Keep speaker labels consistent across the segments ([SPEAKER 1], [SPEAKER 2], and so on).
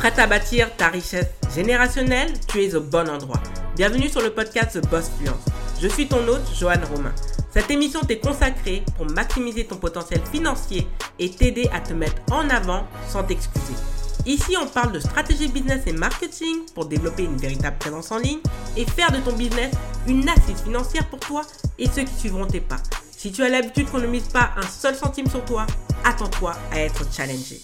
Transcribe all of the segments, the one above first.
[SPEAKER 1] Prête à bâtir ta richesse générationnelle Tu es au bon endroit. Bienvenue sur le podcast The Boss Fluence. Je suis ton hôte, Joanne Romain. Cette émission t'est consacrée pour maximiser ton potentiel financier et t'aider à te mettre en avant sans t'excuser. Ici, on parle de stratégie business et marketing pour développer une véritable présence en ligne et faire de ton business une assise financière pour toi et ceux qui suivront tes pas. Si tu as l'habitude qu'on ne mise pas un seul centime sur toi, attends-toi à être challengé.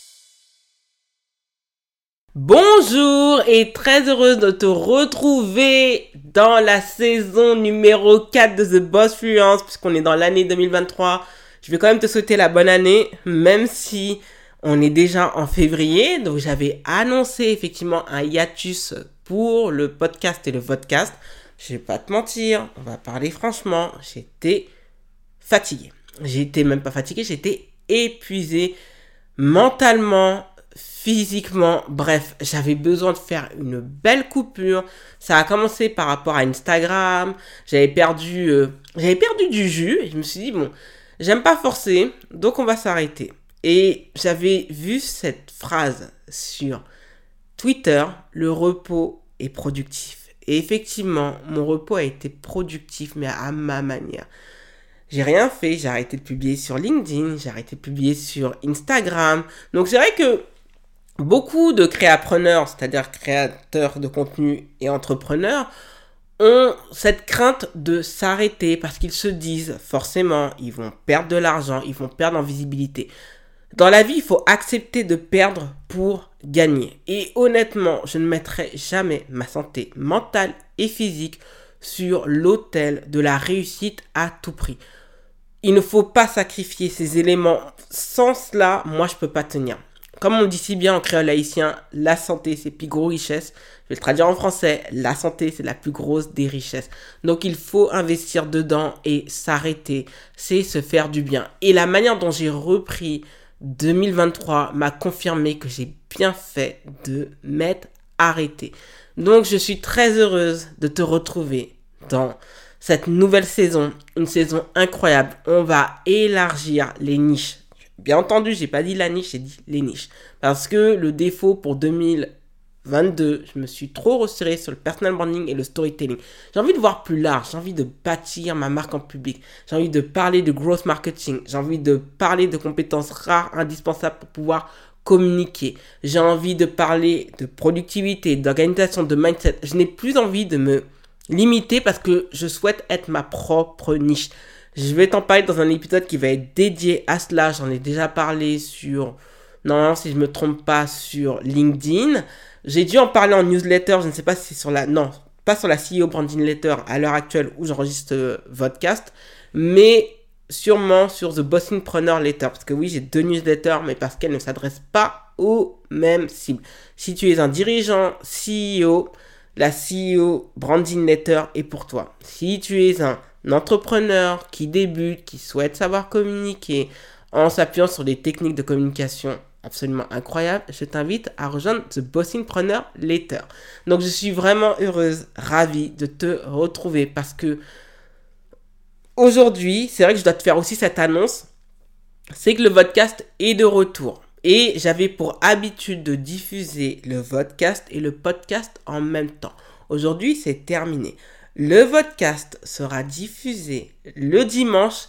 [SPEAKER 1] Bonjour et très heureuse de te retrouver dans la saison numéro 4 de The Boss Fluence puisqu'on est dans l'année 2023. Je vais quand même te souhaiter la bonne année même si on est déjà en février. Donc j'avais annoncé effectivement un hiatus pour le podcast et le podcast. Je vais pas te mentir, on va parler franchement, j'étais fatigué. J'étais même pas fatigué, j'étais épuisé mentalement, physiquement, bref, j'avais besoin de faire une belle coupure. Ça a commencé par rapport à Instagram. J'avais perdu, euh, j'avais perdu du jus. Je me suis dit bon, j'aime pas forcer, donc on va s'arrêter. Et j'avais vu cette phrase sur Twitter, le repos est productif. Et effectivement, mon repos a été productif, mais à ma manière. J'ai rien fait, j'ai arrêté de publier sur LinkedIn, j'ai arrêté de publier sur Instagram. Donc c'est vrai que beaucoup de créapreneurs, c'est-à-dire créateurs de contenu et entrepreneurs, ont cette crainte de s'arrêter parce qu'ils se disent forcément ils vont perdre de l'argent, ils vont perdre en visibilité. Dans la vie, il faut accepter de perdre pour gagner. Et honnêtement, je ne mettrai jamais ma santé mentale et physique sur l'autel de la réussite à tout prix. Il ne faut pas sacrifier ces éléments. Sans cela, moi, je peux pas tenir. Comme on dit si bien en créole haïtien, la santé, c'est plus gros richesse. Je vais le traduire en français. La santé, c'est la plus grosse des richesses. Donc, il faut investir dedans et s'arrêter. C'est se faire du bien. Et la manière dont j'ai repris 2023 m'a confirmé que j'ai bien fait de m'être arrêté. Donc, je suis très heureuse de te retrouver dans cette nouvelle saison. Une saison incroyable. On va élargir les niches Bien entendu, j'ai pas dit la niche, j'ai dit les niches. Parce que le défaut pour 2022, je me suis trop resserré sur le personal branding et le storytelling. J'ai envie de voir plus large, j'ai envie de bâtir ma marque en public, j'ai envie de parler de growth marketing, j'ai envie de parler de compétences rares, indispensables pour pouvoir communiquer. J'ai envie de parler de productivité, d'organisation, de mindset. Je n'ai plus envie de me limiter parce que je souhaite être ma propre niche. Je vais t'en parler dans un épisode qui va être dédié à cela. J'en ai déjà parlé sur, normalement, si je me trompe pas, sur LinkedIn. J'ai dû en parler en newsletter. Je ne sais pas si c'est sur la, non, pas sur la CEO Branding Letter à l'heure actuelle où j'enregistre euh, podcast, mais sûrement sur The Bossing Preneur Letter. Parce que oui, j'ai deux newsletters, mais parce qu'elles ne s'adressent pas aux mêmes cibles. Si tu es un dirigeant CEO, la CEO Branding Letter est pour toi. Si tu es un entrepreneur qui débute, qui souhaite savoir communiquer en s'appuyant sur des techniques de communication absolument incroyables, je t'invite à rejoindre The Bossingpreneur Letter. Donc je suis vraiment heureuse, ravie de te retrouver parce que aujourd'hui, c'est vrai que je dois te faire aussi cette annonce, c'est que le podcast est de retour. Et j'avais pour habitude de diffuser le podcast et le podcast en même temps. Aujourd'hui, c'est terminé. Le podcast sera diffusé le dimanche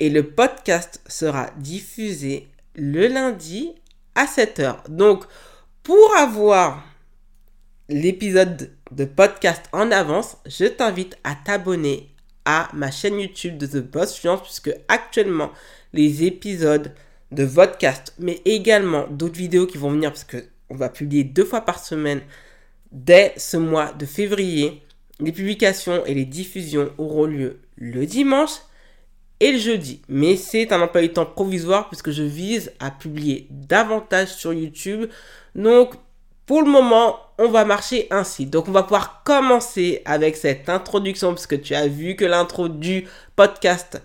[SPEAKER 1] et le podcast sera diffusé le lundi à 7h. Donc, pour avoir l'épisode de podcast en avance, je t'invite à t'abonner à ma chaîne YouTube de The Boss Fluence puisque actuellement les épisodes de podcast mais également d'autres vidéos qui vont venir parce que on va publier deux fois par semaine dès ce mois de février les publications et les diffusions auront lieu le dimanche et le jeudi. Mais c'est un emploi du temps provisoire puisque je vise à publier davantage sur YouTube. Donc, pour le moment, on va marcher ainsi. Donc, on va pouvoir commencer avec cette introduction puisque tu as vu que l'intro du podcast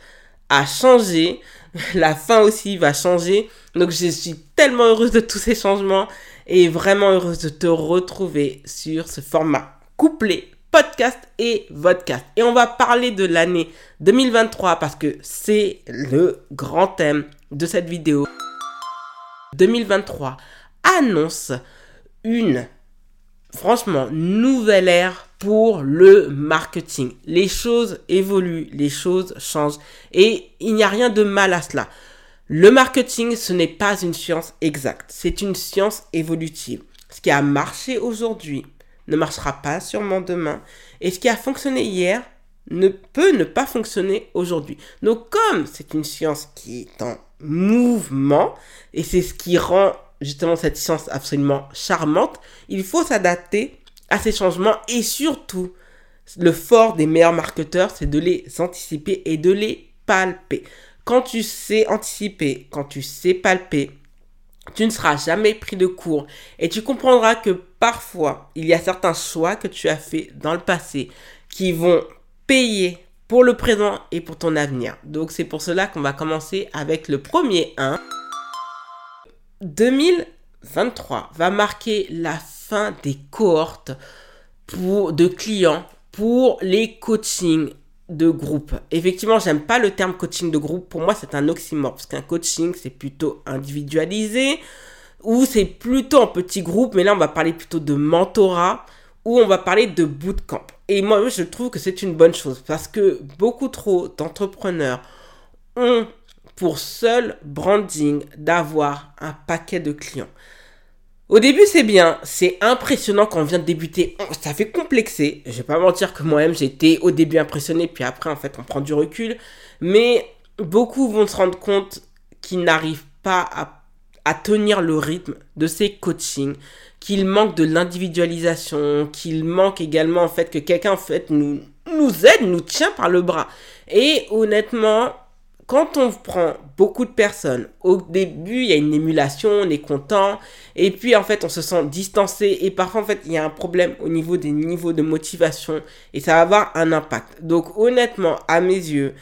[SPEAKER 1] a changé. La fin aussi va changer. Donc, je suis tellement heureuse de tous ces changements et vraiment heureuse de te retrouver sur ce format couplé podcast et vodcast. Et on va parler de l'année 2023 parce que c'est le grand thème de cette vidéo. 2023 annonce une, franchement, nouvelle ère pour le marketing. Les choses évoluent, les choses changent et il n'y a rien de mal à cela. Le marketing, ce n'est pas une science exacte, c'est une science évolutive. Ce qui a marché aujourd'hui ne marchera pas sûrement demain et ce qui a fonctionné hier ne peut ne pas fonctionner aujourd'hui. Donc comme c'est une science qui est en mouvement et c'est ce qui rend justement cette science absolument charmante, il faut s'adapter à ces changements et surtout, le fort des meilleurs marketeurs, c'est de les anticiper et de les palper. Quand tu sais anticiper, quand tu sais palper, tu ne seras jamais pris de court et tu comprendras que parfois, il y a certains choix que tu as fait dans le passé qui vont payer pour le présent et pour ton avenir. Donc c'est pour cela qu'on va commencer avec le premier 1. 2023 va marquer la fin des cohortes de clients pour les coachings de groupe. Effectivement, j'aime pas le terme coaching de groupe. Pour moi, c'est un oxymore parce qu'un coaching, c'est plutôt individualisé ou c'est plutôt en petit groupe. Mais là, on va parler plutôt de mentorat ou on va parler de bootcamp. Et moi, je trouve que c'est une bonne chose parce que beaucoup trop d'entrepreneurs ont pour seul branding d'avoir un paquet de clients. Au début, c'est bien, c'est impressionnant quand on vient de débuter. Ça fait complexer. Je vais pas mentir que moi-même, j'étais au début impressionné, puis après, en fait, on prend du recul. Mais beaucoup vont se rendre compte qu'ils n'arrivent pas à, à, tenir le rythme de ces coachings, qu'il manque de l'individualisation, qu'il manque également, en fait, que quelqu'un, en fait, nous, nous aide, nous tient par le bras. Et honnêtement, quand on prend beaucoup de personnes, au début, il y a une émulation, on est content, et puis en fait, on se sent distancé, et parfois, en fait, il y a un problème au niveau des niveaux de motivation, et ça va avoir un impact. Donc, honnêtement, à mes yeux,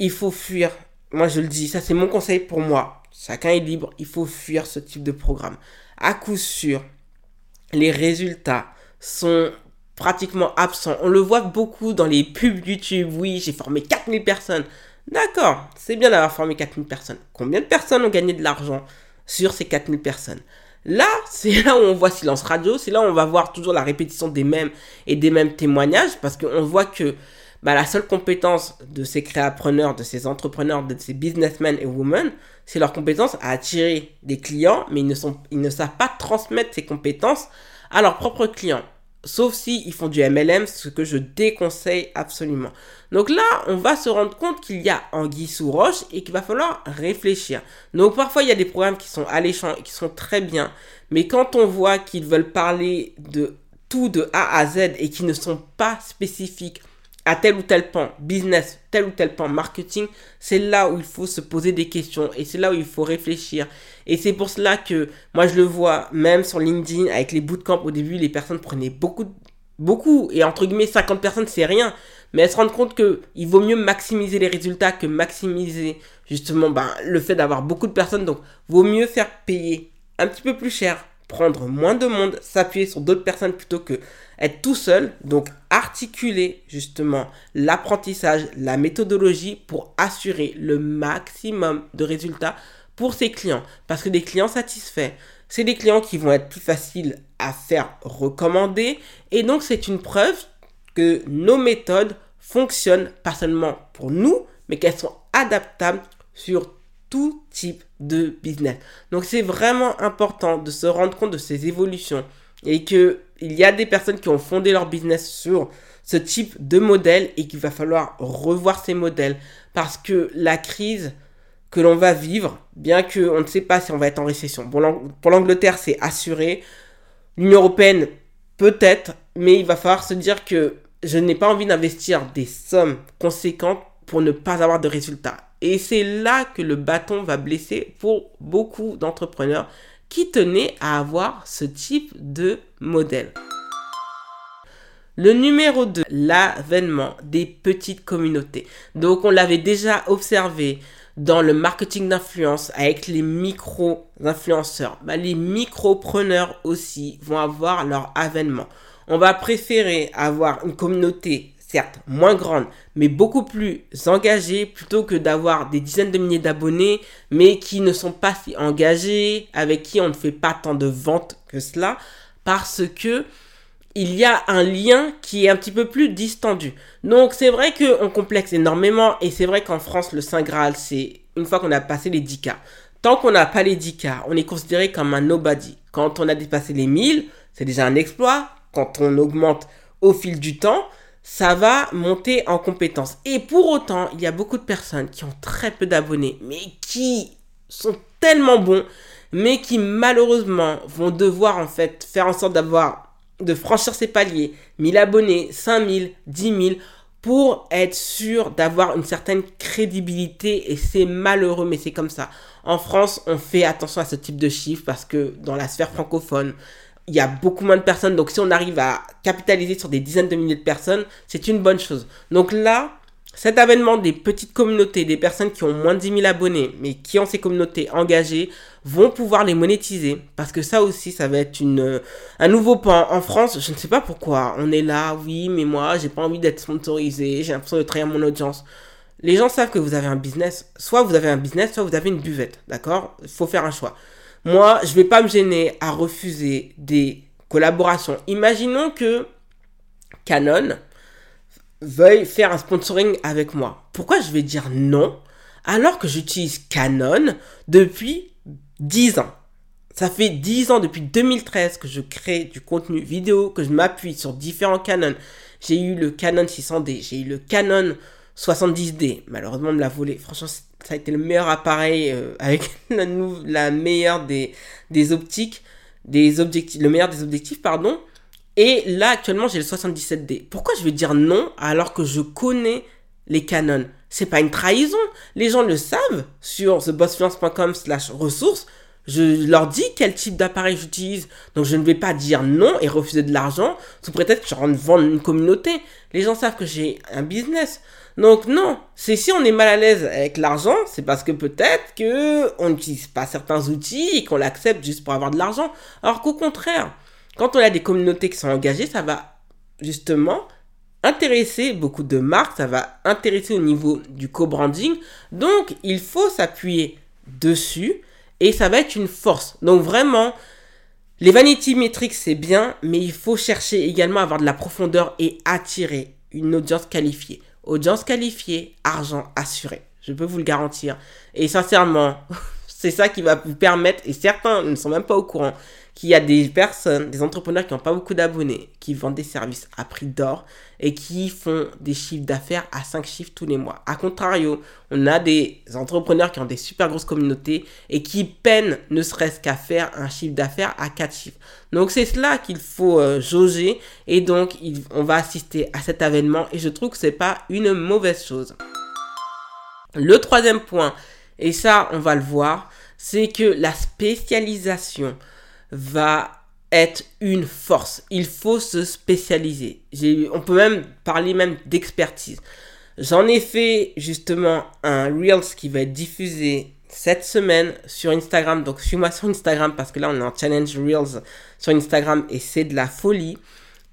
[SPEAKER 1] il faut fuir. Moi, je le dis, ça, c'est mon conseil pour moi. Chacun est libre, il faut fuir ce type de programme. À coup sûr, les résultats sont pratiquement absents. On le voit beaucoup dans les pubs YouTube. Oui, j'ai formé 4000 personnes. D'accord, c'est bien d'avoir formé 4000 personnes. Combien de personnes ont gagné de l'argent sur ces 4000 personnes? Là, c'est là où on voit silence radio, c'est là où on va voir toujours la répétition des mêmes et des mêmes témoignages, parce qu'on voit que bah, la seule compétence de ces créapreneurs, de ces entrepreneurs, de ces businessmen et women, c'est leur compétence à attirer des clients, mais ils ne, sont, ils ne savent pas transmettre ces compétences à leurs propres clients. Sauf si ils font du MLM, ce que je déconseille absolument. Donc là, on va se rendre compte qu'il y a anguille sous roche et qu'il va falloir réfléchir. Donc parfois, il y a des programmes qui sont alléchants et qui sont très bien. Mais quand on voit qu'ils veulent parler de tout de A à Z et qui ne sont pas spécifiques à tel ou tel pan business, tel ou tel pan marketing, c'est là où il faut se poser des questions et c'est là où il faut réfléchir. Et c'est pour cela que moi je le vois même sur LinkedIn avec les bootcamps au début, les personnes prenaient beaucoup beaucoup et entre guillemets 50 personnes c'est rien, mais elles se rendent compte que il vaut mieux maximiser les résultats que maximiser justement ben, le fait d'avoir beaucoup de personnes. Donc vaut mieux faire payer un petit peu plus cher, prendre moins de monde, s'appuyer sur d'autres personnes plutôt que être tout seul, donc articuler justement l'apprentissage, la méthodologie pour assurer le maximum de résultats pour ses clients. Parce que des clients satisfaits, c'est des clients qui vont être plus faciles à faire recommander. Et donc c'est une preuve que nos méthodes fonctionnent pas seulement pour nous, mais qu'elles sont adaptables sur tout type de business. Donc c'est vraiment important de se rendre compte de ces évolutions et que il y a des personnes qui ont fondé leur business sur ce type de modèle et qu'il va falloir revoir ces modèles parce que la crise que l'on va vivre, bien qu'on ne sait pas si on va être en récession. pour l'Angleterre, c'est assuré. L'Union européenne, peut-être, mais il va falloir se dire que je n'ai pas envie d'investir des sommes conséquentes pour ne pas avoir de résultats. Et c'est là que le bâton va blesser pour beaucoup d'entrepreneurs qui tenaient à avoir ce type de modèle. Le numéro 2, l'avènement des petites communautés. Donc on l'avait déjà observé dans le marketing d'influence avec les micro-influenceurs. Bah, les micro-preneurs aussi vont avoir leur avènement. On va préférer avoir une communauté certes moins grande, mais beaucoup plus engagée plutôt que d'avoir des dizaines de milliers d'abonnés, mais qui ne sont pas si engagés, avec qui on ne fait pas tant de ventes que cela. parce que il y a un lien qui est un petit peu plus distendu. Donc c'est vrai qu'on complexe énormément et c'est vrai qu'en France le Saint Graal c'est une fois qu'on a passé les 10K. Tant qu'on n'a pas les 10K, on est considéré comme un nobody. Quand on a dépassé les 1000, c'est déjà un exploit. Quand on augmente au fil du temps, ça va monter en compétences. Et pour autant, il y a beaucoup de personnes qui ont très peu d'abonnés, mais qui sont tellement bons, mais qui malheureusement vont devoir en fait faire en sorte d'avoir, de franchir ces paliers, 1000 abonnés, 5000, 10 000, pour être sûr d'avoir une certaine crédibilité. Et c'est malheureux, mais c'est comme ça. En France, on fait attention à ce type de chiffres parce que dans la sphère francophone, il y a beaucoup moins de personnes. Donc si on arrive à capitaliser sur des dizaines de milliers de personnes, c'est une bonne chose. Donc là, cet avènement des petites communautés, des personnes qui ont moins de 10 000 abonnés, mais qui ont ces communautés engagées, vont pouvoir les monétiser. Parce que ça aussi, ça va être une, un nouveau pan. En France, je ne sais pas pourquoi. On est là, oui, mais moi, j'ai pas envie d'être sponsorisé, j'ai l'impression de trahir mon audience. Les gens savent que vous avez un business. Soit vous avez un business, soit vous avez une buvette. D'accord? Il faut faire un choix. Moi, je vais pas me gêner à refuser des collaborations. Imaginons que Canon veuille faire un sponsoring avec moi. Pourquoi je vais dire non alors que j'utilise Canon depuis 10 ans? Ça fait 10 ans, depuis 2013, que je crée du contenu vidéo, que je m'appuie sur différents Canon. J'ai eu le Canon 600D, j'ai eu le Canon 70D. Malheureusement, on me l'a volé. Franchement, ça a été le meilleur appareil euh, avec la, la meilleure des, des optiques, des objectifs, le meilleur des objectifs, pardon. Et là, actuellement, j'ai le 77D. Pourquoi je vais dire non alors que je connais les Canon? C'est pas une trahison. Les gens le savent sur thebossfluence.com slash ressources. Je leur dis quel type d'appareil j'utilise. Donc je ne vais pas dire non et refuser de l'argent sous prétexte que je rentre vendre une communauté. Les gens savent que j'ai un business. Donc non, c'est si on est mal à l'aise avec l'argent, c'est parce que peut-être que on n'utilise pas certains outils et qu'on l'accepte juste pour avoir de l'argent. Alors qu'au contraire, quand on a des communautés qui sont engagées, ça va justement intéresser beaucoup de marques, ça va intéresser au niveau du co-branding. Donc il faut s'appuyer dessus et ça va être une force. Donc vraiment, les vanity metrics c'est bien, mais il faut chercher également à avoir de la profondeur et attirer une audience qualifiée. Audience qualifiée, argent assuré. Je peux vous le garantir. Et sincèrement, c'est ça qui va vous permettre, et certains ne sont même pas au courant, qu'il y a des personnes, des entrepreneurs qui n'ont pas beaucoup d'abonnés, qui vendent des services à prix d'or et qui font des chiffres d'affaires à 5 chiffres tous les mois. A contrario, on a des entrepreneurs qui ont des super grosses communautés et qui peinent ne serait-ce qu'à faire un chiffre d'affaires à 4 chiffres. Donc c'est cela qu'il faut euh, jauger et donc on va assister à cet avènement et je trouve que c'est pas une mauvaise chose. Le troisième point, et ça on va le voir, c'est que la spécialisation va être une force. Il faut se spécialiser. On peut même parler même d'expertise. J'en ai fait justement un Reels qui va être diffusé cette semaine sur Instagram. Donc suis-moi sur Instagram parce que là on est en challenge Reels sur Instagram et c'est de la folie.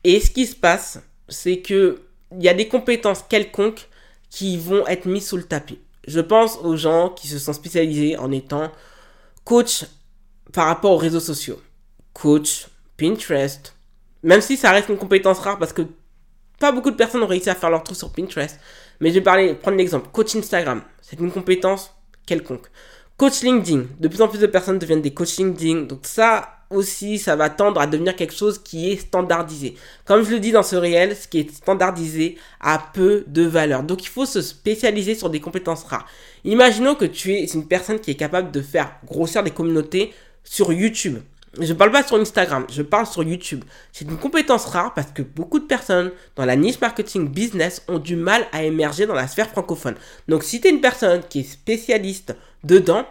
[SPEAKER 1] Et ce qui se passe, c'est que il y a des compétences quelconques qui vont être mises sous le tapis. Je pense aux gens qui se sont spécialisés en étant coach par rapport aux réseaux sociaux coach, Pinterest. Même si ça reste une compétence rare parce que pas beaucoup de personnes ont réussi à faire leur trou sur Pinterest. Mais je vais parler, prendre l'exemple. Coach Instagram, c'est une compétence quelconque. Coach LinkedIn, de plus en plus de personnes deviennent des coachs LinkedIn. Donc ça aussi, ça va tendre à devenir quelque chose qui est standardisé. Comme je le dis dans ce réel, ce qui est standardisé a peu de valeur. Donc il faut se spécialiser sur des compétences rares. Imaginons que tu es une personne qui est capable de faire grossir des communautés sur YouTube. Je parle pas sur Instagram, je parle sur YouTube. C'est une compétence rare parce que beaucoup de personnes dans la niche marketing business ont du mal à émerger dans la sphère francophone. Donc si tu es une personne qui est spécialiste dedans,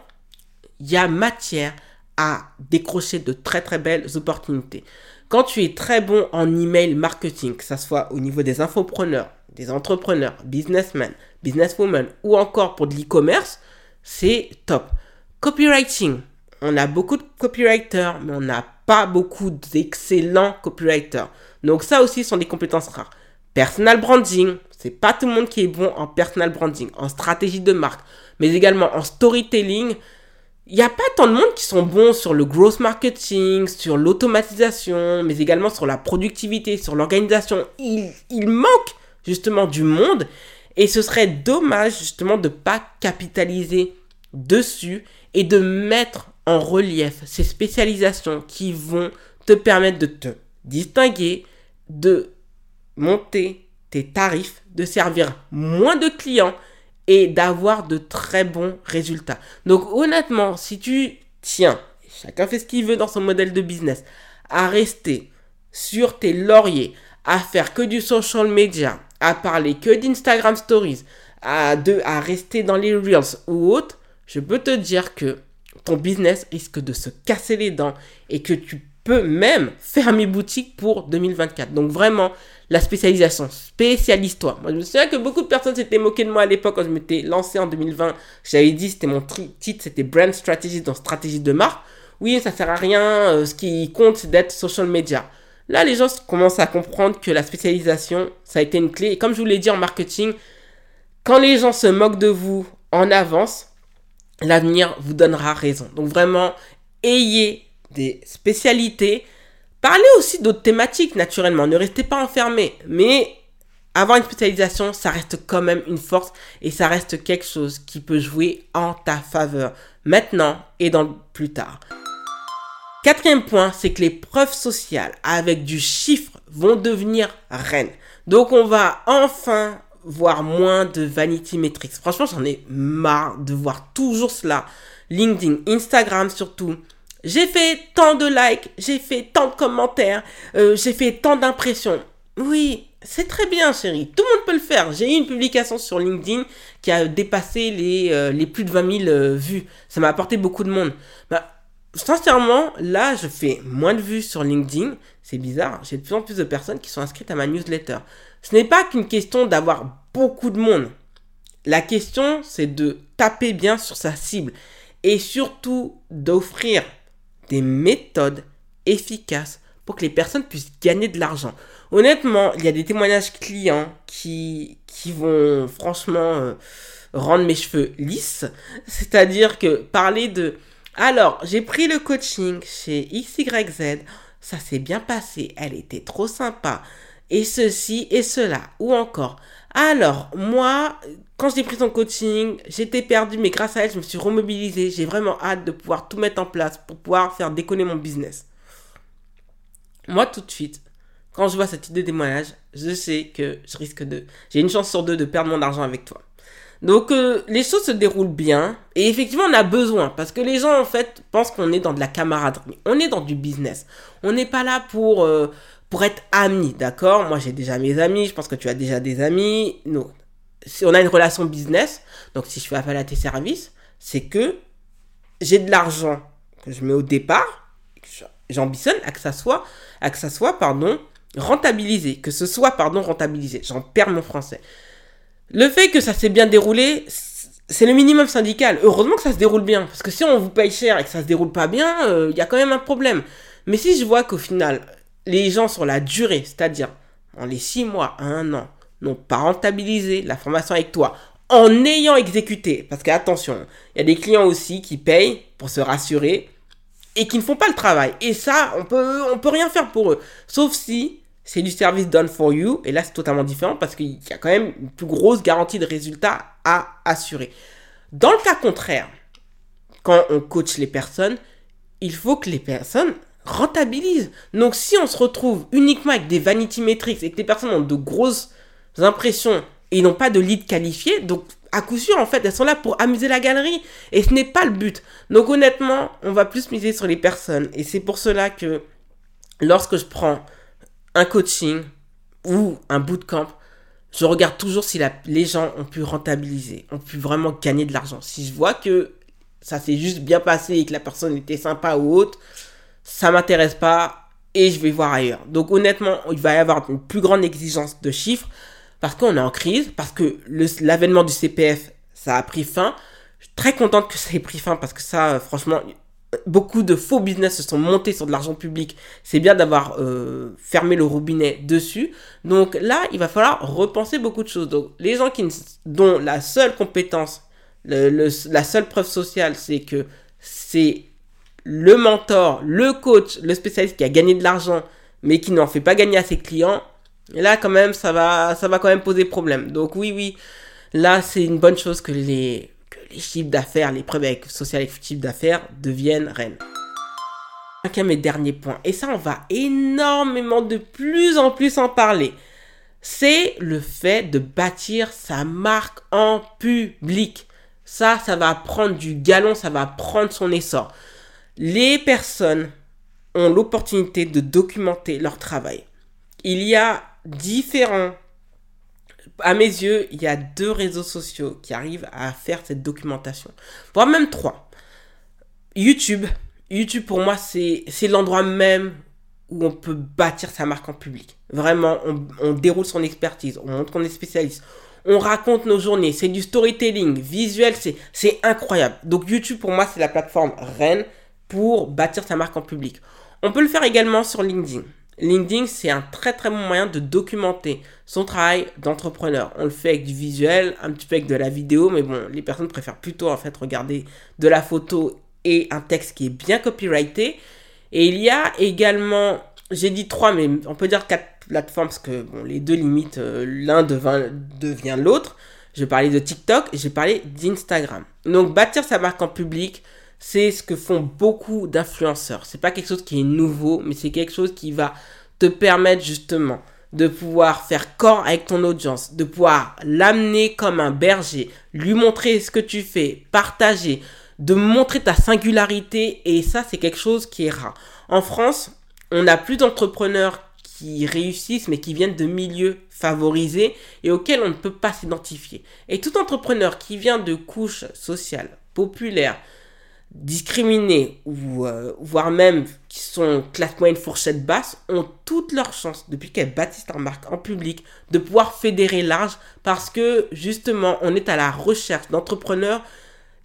[SPEAKER 1] il y a matière à décrocher de très très belles opportunités. Quand tu es très bon en email marketing, que ce soit au niveau des infopreneurs, des entrepreneurs, businessmen, businesswomen ou encore pour de l'e-commerce, c'est top. Copywriting, on a beaucoup de copywriters, mais on n'a pas beaucoup d'excellents copywriters. Donc ça aussi sont des compétences rares. Personal branding, c'est pas tout le monde qui est bon en personal branding, en stratégie de marque, mais également en storytelling. il n'y a pas tant de monde qui sont bons sur le growth marketing, sur l'automatisation, mais également sur la productivité, sur l'organisation. Il, il, manque justement du monde et ce serait dommage justement de ne pas capitaliser dessus et de mettre en relief ces spécialisations qui vont te permettre de te distinguer, de monter tes tarifs, de servir moins de clients et d'avoir de très bons résultats. Donc honnêtement, si tu tiens, chacun fait ce qu'il veut dans son modèle de business, à rester sur tes lauriers, à faire que du social media, à parler que d'Instagram Stories, à, de, à rester dans les Reels ou autres, je peux te dire que ton business risque de se casser les dents et que tu peux même fermer boutique pour 2024. Donc vraiment, la spécialisation, spécialise-toi. Moi, je me souviens que beaucoup de personnes s'étaient moquées de moi à l'époque quand je m'étais lancé en 2020. J'avais dit, c'était mon titre, c'était Brand Strategy dans stratégie de marque. Oui, ça sert à rien, euh, ce qui compte, c'est d'être social media. Là, les gens commencent à comprendre que la spécialisation, ça a été une clé. Et comme je vous l'ai dit en marketing, quand les gens se moquent de vous en avance, l'avenir vous donnera raison. Donc vraiment, ayez des spécialités. Parlez aussi d'autres thématiques, naturellement. Ne restez pas enfermés. Mais avoir une spécialisation, ça reste quand même une force et ça reste quelque chose qui peut jouer en ta faveur maintenant et dans plus tard. Quatrième point, c'est que les preuves sociales avec du chiffre vont devenir reines. Donc on va enfin voir moins de vanity metrics. Franchement, j'en ai marre de voir toujours cela. LinkedIn, Instagram surtout. J'ai fait tant de likes, j'ai fait tant de commentaires, euh, j'ai fait tant d'impressions. Oui, c'est très bien, chérie. Tout le monde peut le faire. J'ai eu une publication sur LinkedIn qui a dépassé les, euh, plus de 20 000 euh, vues. Ça m'a apporté beaucoup de monde. Bah, sincèrement, là, je fais moins de vues sur LinkedIn. C'est bizarre. J'ai de plus en plus de personnes qui sont inscrites à ma newsletter. Ce n'est pas qu'une question d'avoir beaucoup de monde. La question, c'est de taper bien sur sa cible et surtout d'offrir des méthodes efficaces pour que les personnes puissent gagner de l'argent. Honnêtement, il y a des témoignages clients qui, qui vont franchement euh, rendre mes cheveux lisses. C'est-à-dire que parler de... Alors, j'ai pris le coaching chez XYZ, ça s'est bien passé, elle était trop sympa et ceci et cela. Ou encore, alors, moi, quand j'ai pris son coaching, j'étais perdu, mais grâce à elle, je me suis remobilisé. J'ai vraiment hâte de pouvoir tout mettre en place pour pouvoir faire déconner mon business. Moi, tout de suite, quand je vois cette idée de témoignage, je sais que je risque de. J'ai une chance sur deux de perdre mon argent avec toi. Donc, euh, les choses se déroulent bien. Et effectivement, on a besoin. Parce que les gens, en fait, pensent qu'on est dans de la camaraderie. On est dans du business. On n'est pas là pour. Euh, pour être amis, d'accord? Moi, j'ai déjà mes amis, je pense que tu as déjà des amis. Non. Si on a une relation business, donc si je fais appel à tes services, c'est que j'ai de l'argent que je mets au départ, j'ambitionne à que ça soit, à que ça soit, pardon, rentabilisé, que ce soit, pardon, rentabilisé. J'en perds mon français. Le fait que ça s'est bien déroulé, c'est le minimum syndical. Heureusement que ça se déroule bien, parce que si on vous paye cher et que ça se déroule pas bien, euh, il y a quand même un problème. Mais si je vois qu'au final, les gens sur la durée, c'est-à-dire en les 6 mois à 1 an, n'ont pas rentabilisé la formation avec toi en ayant exécuté, parce qu'attention, il y a des clients aussi qui payent pour se rassurer et qui ne font pas le travail. Et ça, on peut, on peut rien faire pour eux. Sauf si c'est du service done for you. Et là, c'est totalement différent parce qu'il y a quand même une plus grosse garantie de résultat à assurer. Dans le cas contraire, quand on coach les personnes, il faut que les personnes rentabilise. Donc si on se retrouve uniquement avec des vanity metrics et que les personnes ont de grosses impressions et n'ont pas de lead qualifié, donc à coup sûr en fait elles sont là pour amuser la galerie et ce n'est pas le but. Donc honnêtement, on va plus miser sur les personnes et c'est pour cela que lorsque je prends un coaching ou un bootcamp, je regarde toujours si les gens ont pu rentabiliser, ont pu vraiment gagner de l'argent. Si je vois que ça s'est juste bien passé et que la personne était sympa ou autre, ça m'intéresse pas et je vais voir ailleurs. Donc honnêtement, il va y avoir une plus grande exigence de chiffres parce qu'on est en crise, parce que l'avènement du CPF, ça a pris fin. Très contente que ça ait pris fin parce que ça, franchement, beaucoup de faux business se sont montés sur de l'argent public. C'est bien d'avoir euh, fermé le robinet dessus. Donc là, il va falloir repenser beaucoup de choses. Donc les gens qui, dont la seule compétence, la seule preuve sociale, c'est que c'est le mentor, le coach, le spécialiste qui a gagné de l'argent, mais qui n'en fait pas gagner à ses clients, là, quand même, ça va, ça va quand même poser problème. Donc oui, oui, là, c'est une bonne chose que les, les chiffres d'affaires, les preuves avec social et chiffres d'affaires deviennent reines. Cinquième et dernier point, et ça, on va énormément de plus en plus en parler, c'est le fait de bâtir sa marque en public. Ça, ça va prendre du galon, ça va prendre son essor. Les personnes ont l'opportunité de documenter leur travail. Il y a différents. À mes yeux, il y a deux réseaux sociaux qui arrivent à faire cette documentation. Voire même trois. YouTube. YouTube, pour moi, c'est l'endroit même où on peut bâtir sa marque en public. Vraiment, on, on déroule son expertise, on montre qu'on est spécialiste, on raconte nos journées, c'est du storytelling, visuel, c'est incroyable. Donc YouTube, pour moi, c'est la plateforme reine pour bâtir sa marque en public. On peut le faire également sur LinkedIn. LinkedIn, c'est un très très bon moyen de documenter son travail d'entrepreneur. On le fait avec du visuel, un petit peu avec de la vidéo, mais bon, les personnes préfèrent plutôt en fait regarder de la photo et un texte qui est bien copyrighté. Et il y a également, j'ai dit trois, mais on peut dire quatre plateformes parce que bon, les deux limites, euh, l'un devient l'autre. Je parler de TikTok j'ai parlé d'Instagram. Donc bâtir sa marque en public, c'est ce que font beaucoup d'influenceurs. C'est pas quelque chose qui est nouveau, mais c'est quelque chose qui va te permettre justement de pouvoir faire corps avec ton audience, de pouvoir l'amener comme un berger, lui montrer ce que tu fais, partager, de montrer ta singularité et ça c'est quelque chose qui est rare. En France, on a plus d'entrepreneurs qui réussissent mais qui viennent de milieux favorisés et auxquels on ne peut pas s'identifier. Et tout entrepreneur qui vient de couches sociales, populaires, discriminés ou euh, voire même qui sont classe moyenne fourchette basse ont toutes leurs chances depuis qu'elles bâtissent leur marque en public de pouvoir fédérer large parce que justement on est à la recherche d'entrepreneurs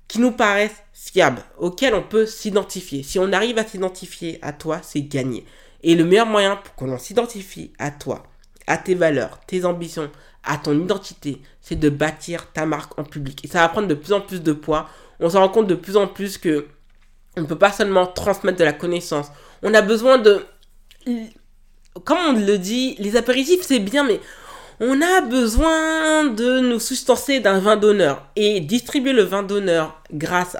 [SPEAKER 1] qui nous paraissent fiables, auxquels on peut s'identifier. Si on arrive à s'identifier à toi, c'est gagné. Et le meilleur moyen pour que l'on s'identifie à toi, à tes valeurs, tes ambitions, à ton identité, c'est de bâtir ta marque en public. Et ça va prendre de plus en plus de poids on se rend compte de plus en plus que on ne peut pas seulement transmettre de la connaissance. On a besoin de... Comme on le dit, les apéritifs c'est bien, mais on a besoin de nous substancer d'un vin d'honneur. Et distribuer le vin d'honneur grâce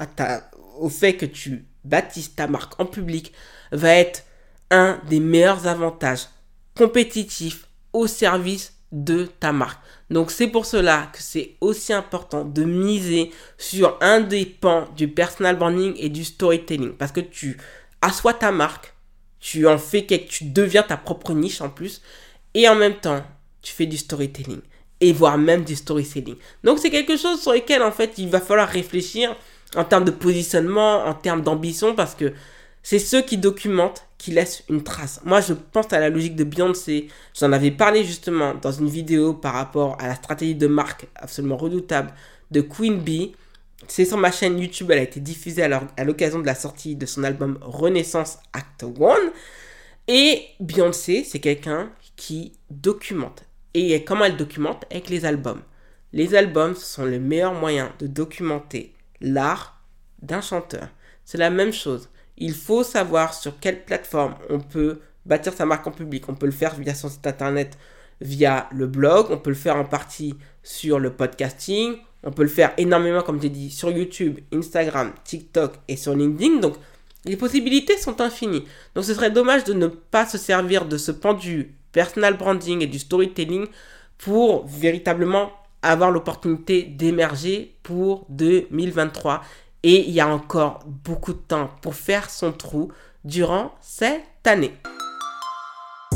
[SPEAKER 1] au fait que tu bâtisses ta marque en public va être un des meilleurs avantages compétitifs au service de ta marque. Donc c'est pour cela que c'est aussi important de miser sur un des pans du personal branding et du storytelling parce que tu assois ta marque, tu en fais quelque, tu deviens ta propre niche en plus et en même temps tu fais du storytelling et voire même du storytelling. Donc c'est quelque chose sur lequel en fait il va falloir réfléchir en termes de positionnement, en termes d'ambition parce que c'est ceux qui documentent qui laissent une trace. Moi, je pense à la logique de Beyoncé. J'en avais parlé justement dans une vidéo par rapport à la stratégie de marque absolument redoutable de Queen Bee. C'est sur ma chaîne YouTube, elle a été diffusée à l'occasion de la sortie de son album Renaissance Act 1. Et Beyoncé, c'est quelqu'un qui documente. Et comment elle documente? Avec les albums. Les albums sont le meilleur moyen de documenter l'art d'un chanteur. C'est la même chose il faut savoir sur quelle plateforme on peut bâtir sa marque en public. On peut le faire via son site internet, via le blog, on peut le faire en partie sur le podcasting, on peut le faire énormément, comme j'ai dit, sur YouTube, Instagram, TikTok et sur LinkedIn. Donc, les possibilités sont infinies. Donc, ce serait dommage de ne pas se servir de ce pendu personal branding et du storytelling pour véritablement avoir l'opportunité d'émerger pour 2023 et il y a encore beaucoup de temps pour faire son trou durant cette année.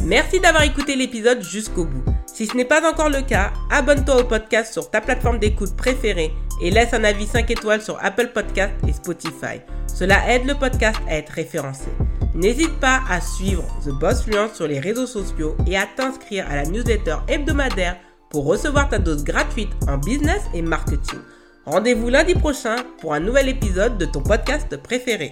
[SPEAKER 1] Merci d'avoir écouté l'épisode jusqu'au bout. Si ce n'est pas encore le cas, abonne-toi au podcast sur ta plateforme d'écoute préférée et laisse un avis 5 étoiles sur Apple Podcast et Spotify. Cela aide le podcast à être référencé. N'hésite pas à suivre The Boss Fluence sur les réseaux sociaux et à t'inscrire à la newsletter hebdomadaire pour recevoir ta dose gratuite en business et marketing. Rendez-vous lundi prochain pour un nouvel épisode de ton podcast préféré.